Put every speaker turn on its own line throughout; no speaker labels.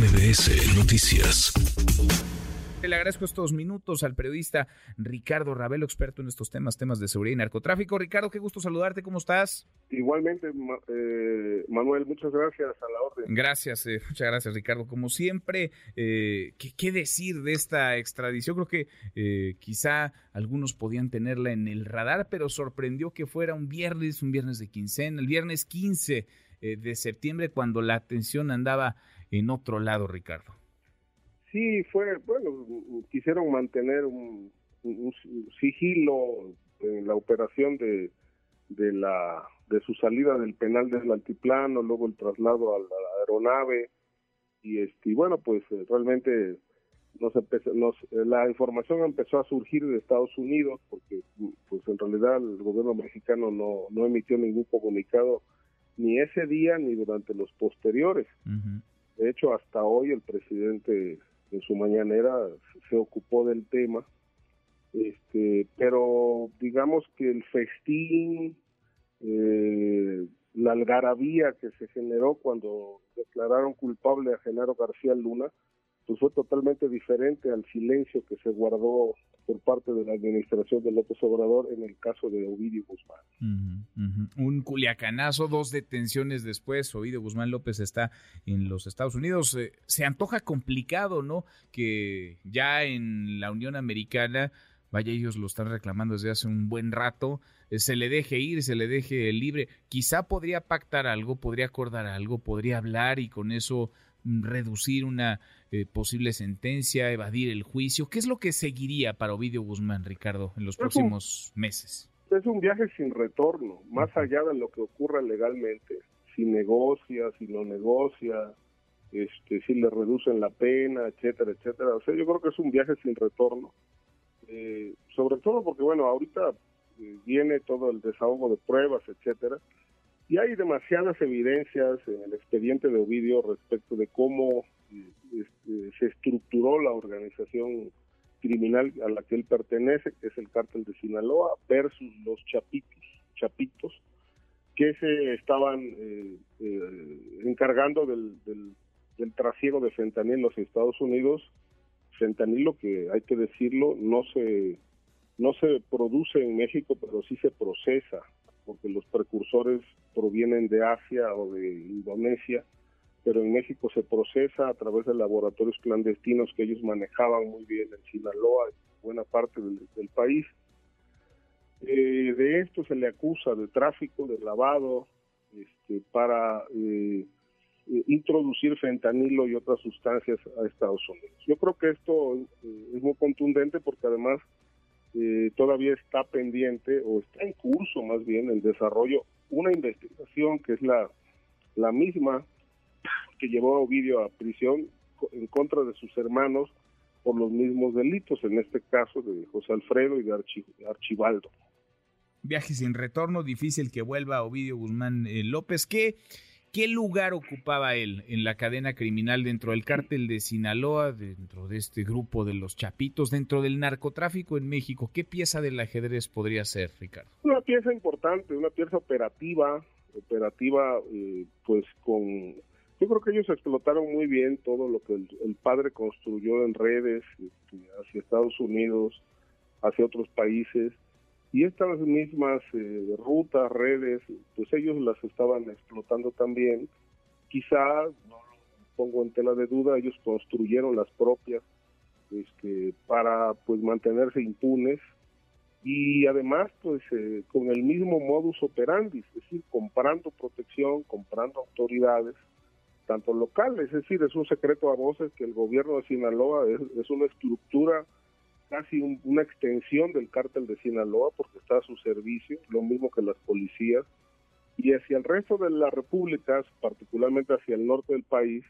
MBS Noticias.
Le agradezco estos minutos al periodista Ricardo Ravelo, experto en estos temas, temas de seguridad y narcotráfico. Ricardo, qué gusto saludarte, ¿cómo estás?
Igualmente, eh, Manuel, muchas gracias a la orden.
Gracias, eh, muchas gracias, Ricardo. Como siempre, eh, ¿qué, decir de esta extradición? Creo que quizá algunos podían tenerla en el radar, pero sorprendió que fuera un viernes, un viernes de quincena, el viernes 15 de septiembre, cuando la atención andaba en otro lado, Ricardo.
Sí, fue, bueno, quisieron mantener un, sigilo en la operación de, de, la, de su salida del penal del altiplano, luego el traslado a la aeronave, y, este, bueno, pues eh, realmente nos nos, la información empezó a surgir de Estados Unidos, porque pues en realidad el gobierno mexicano no, no emitió ningún comunicado ni ese día ni durante los posteriores. De hecho, hasta hoy el presidente en su mañanera se ocupó del tema, este, pero digamos que el festín, eh, la algarabía que se generó cuando declararon culpable a Genaro García Luna, pues fue totalmente diferente al silencio que se guardó por parte de la administración de López Obrador en el caso de Ovidio Guzmán.
Un culiacanazo, dos detenciones después, Ovidio Guzmán López está en los Estados Unidos. Eh, se antoja complicado, ¿no? Que ya en la Unión Americana, vaya, ellos lo están reclamando desde hace un buen rato, eh, se le deje ir, se le deje libre. Quizá podría pactar algo, podría acordar algo, podría hablar y con eso reducir una eh, posible sentencia, evadir el juicio. ¿Qué es lo que seguiría para Ovidio Guzmán, Ricardo, en los próximos meses?
Es un viaje sin retorno, más allá de lo que ocurra legalmente. Si negocia, si no negocia, este, si le reducen la pena, etcétera, etcétera. O sea, yo creo que es un viaje sin retorno. Eh, sobre todo porque, bueno, ahorita eh, viene todo el desahogo de pruebas, etcétera y hay demasiadas evidencias en el expediente de Ovidio respecto de cómo este, se estructuró la organización criminal a la que él pertenece, que es el cártel de Sinaloa, versus los chapitos, chapitos que se estaban eh, eh, encargando del, del, del trasiego de fentanilo en los Estados Unidos, fentanilo que hay que decirlo no se no se produce en México, pero sí se procesa porque los precursores provienen de Asia o de Indonesia, pero en México se procesa a través de laboratorios clandestinos que ellos manejaban muy bien en Sinaloa y buena parte del, país. Eh, de esto se le acusa de tráfico, de lavado, este, para eh, eh, introducir fentanilo y otras sustancias a Estados Unidos. Yo creo que esto es muy contundente porque además eh, todavía está pendiente o está en curso más bien el desarrollo una investigación que es la, la misma que llevó a Ovidio a prisión en contra de sus hermanos por los mismos delitos, en este caso de José Alfredo y de Archibaldo.
Viaje sin retorno, difícil que vuelva Ovidio Guzmán eh, López. ¿Qué, ¿Qué lugar ocupaba él en la cadena criminal dentro del cártel de Sinaloa, dentro de este grupo de los Chapitos, dentro del narcotráfico en México? ¿Qué pieza del ajedrez podría ser, Ricardo?
Una pieza importante, una pieza operativa, operativa, eh, pues con... Yo creo que ellos explotaron muy bien todo lo que el, padre construyó en redes este, hacia Estados Unidos, hacia otros países y estas mismas eh, rutas, redes, pues ellos las estaban explotando también. Quizá, no lo pongo en tela de duda, ellos construyeron las propias este, para pues mantenerse impunes y además pues eh, con el mismo modus operandi, es decir, comprando protección, comprando autoridades, tanto locales, es decir, es un secreto a voces que el gobierno de Sinaloa es una estructura casi una extensión del cártel de Sinaloa porque está a su servicio, lo mismo que las policías, y hacia el resto de las repúblicas, particularmente hacia el norte del país,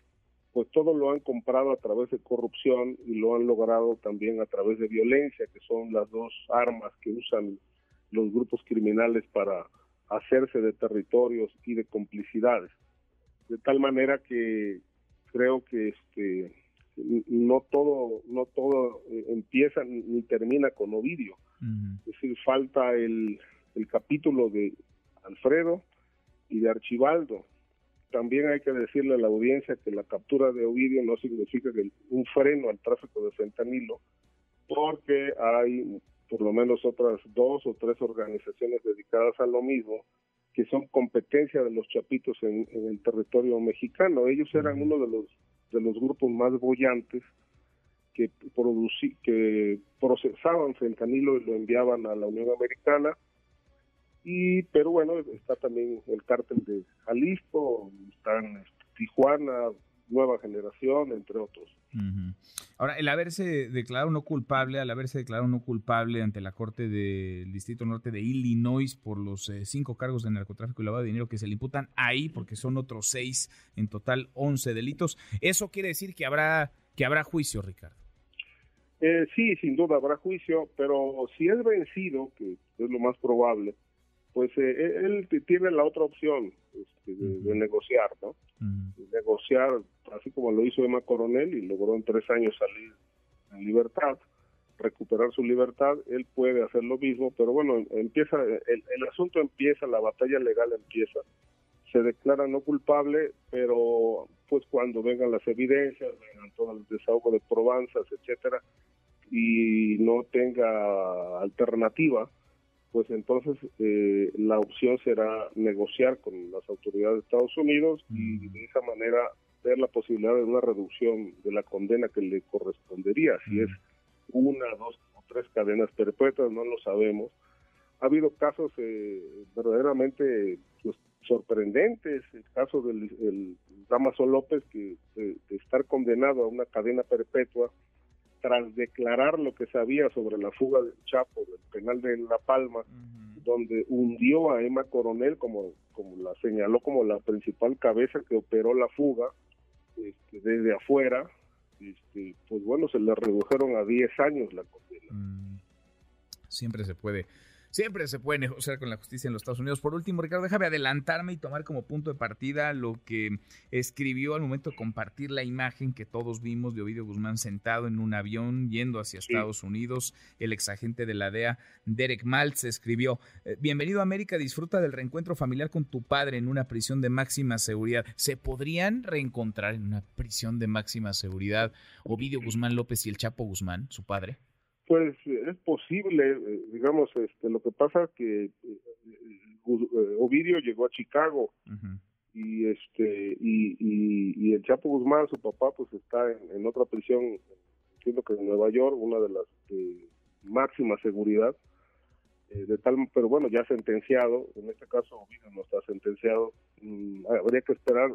pues todo lo han comprado a través de corrupción y lo han logrado también a través de violencia, que son las dos armas que usan los grupos criminales para hacerse de territorios y de complicidades. De tal manera que creo que este no todo no todo eh, empieza ni termina con Ovidio. Es decir, falta el, el capítulo de Alfredo y de Archibaldo. también hay que decirle a la audiencia que la captura de Ovidio no significa que un freno al tráfico de fentanilo, porque hay por lo menos otras dos o tres organizaciones dedicadas a lo mismo que son competencia de los chapitos en, el territorio mexicano. Ellos eran uno de los de los grupos más bollantes que producí, que procesaban fentanilo y lo enviaban a la Unión Americana. Y pero bueno está también el cártel de Jalisco están este, Tijuana nueva generación entre otros
ahora el haberse declarado no culpable al haberse declarado no culpable ante la corte del distrito norte de Illinois por los eh, cinco cargos de narcotráfico y lavado de dinero que se le imputan ahí porque son otros seis en total once delitos eso quiere decir que habrá que habrá juicio Ricardo
eh, sí, sin duda habrá juicio, pero si es vencido, que es lo más probable, pues eh, e-, él tiene la otra opción este, de, negociar, ¿no? negociar, así como lo hizo Emma Coronel y logró en tres años salir en libertad, recuperar su libertad, él puede hacer lo mismo, pero bueno, empieza, el, el asunto empieza, la batalla legal empieza, se declara no culpable, pero pues cuando vengan las evidencias, vengan todo el desahogo de probanzas, etcétera, y no tenga alternativa, pues entonces eh, la opción será negociar con las autoridades de Estados Unidos y de esa manera ver la posibilidad de una reducción de la condena que le correspondería, si es una, dos o tres cadenas perpetuas, no lo sabemos. Ha habido casos eh, verdaderamente pues, sorprendentes, el caso del el Damaso López, que de estar condenado a una cadena perpetua, tras declarar lo que sabía sobre la fuga del Chapo del penal de La Palma, donde hundió a Emma Coronel como, como la señaló como la principal cabeza que operó la fuga este, desde afuera, este, pues bueno, se le redujeron a 10 años la condena. Mm.
Siempre se puede Siempre se puede negociar con la justicia en los Estados Unidos. Por último, Ricardo, déjame adelantarme y tomar como punto de partida lo que escribió al momento de compartir la imagen que todos vimos de Ovidio Guzmán sentado en un avión yendo hacia Estados Unidos. El exagente de la DEA, Derek Maltz, escribió, eh, Bienvenido a América, disfruta del reencuentro familiar con tu padre en una prisión de máxima seguridad. ¿Se podrían reencontrar en una prisión de máxima seguridad Ovidio Guzmán López y el Chapo Guzmán, su padre?
Pues es posible, eh, digamos, este, lo que pasa que eh, eh, Ovidio llegó a Chicago y este y, y, el Chapo Guzmán, su papá, pues está en, otra prisión, entiendo que en Nueva York, una de las de máxima seguridad, de tal, pero bueno, ya sentenciado, en este caso Ovidio no está sentenciado, mm, habría que esperar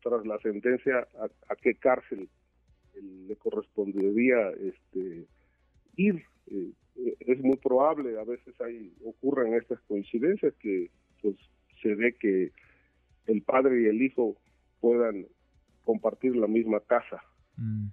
tras la sentencia a, a qué cárcel le correspondería este Eh, es muy probable, a veces hay ocurren estas coincidencias que pues se ve que el padre y el hijo puedan compartir la misma casa. Mm.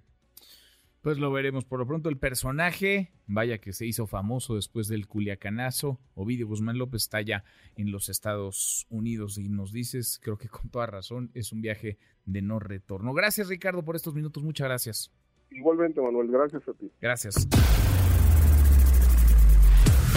Pues lo veremos. Por lo pronto el personaje, vaya que se hizo famoso después del Culiacanazo, Ovidio Guzmán López está ya en los Estados Unidos y nos dices, creo que con toda razón, es un viaje de no retorno. Gracias Ricardo por estos minutos, muchas gracias.
Igualmente Manuel, gracias a ti.
Gracias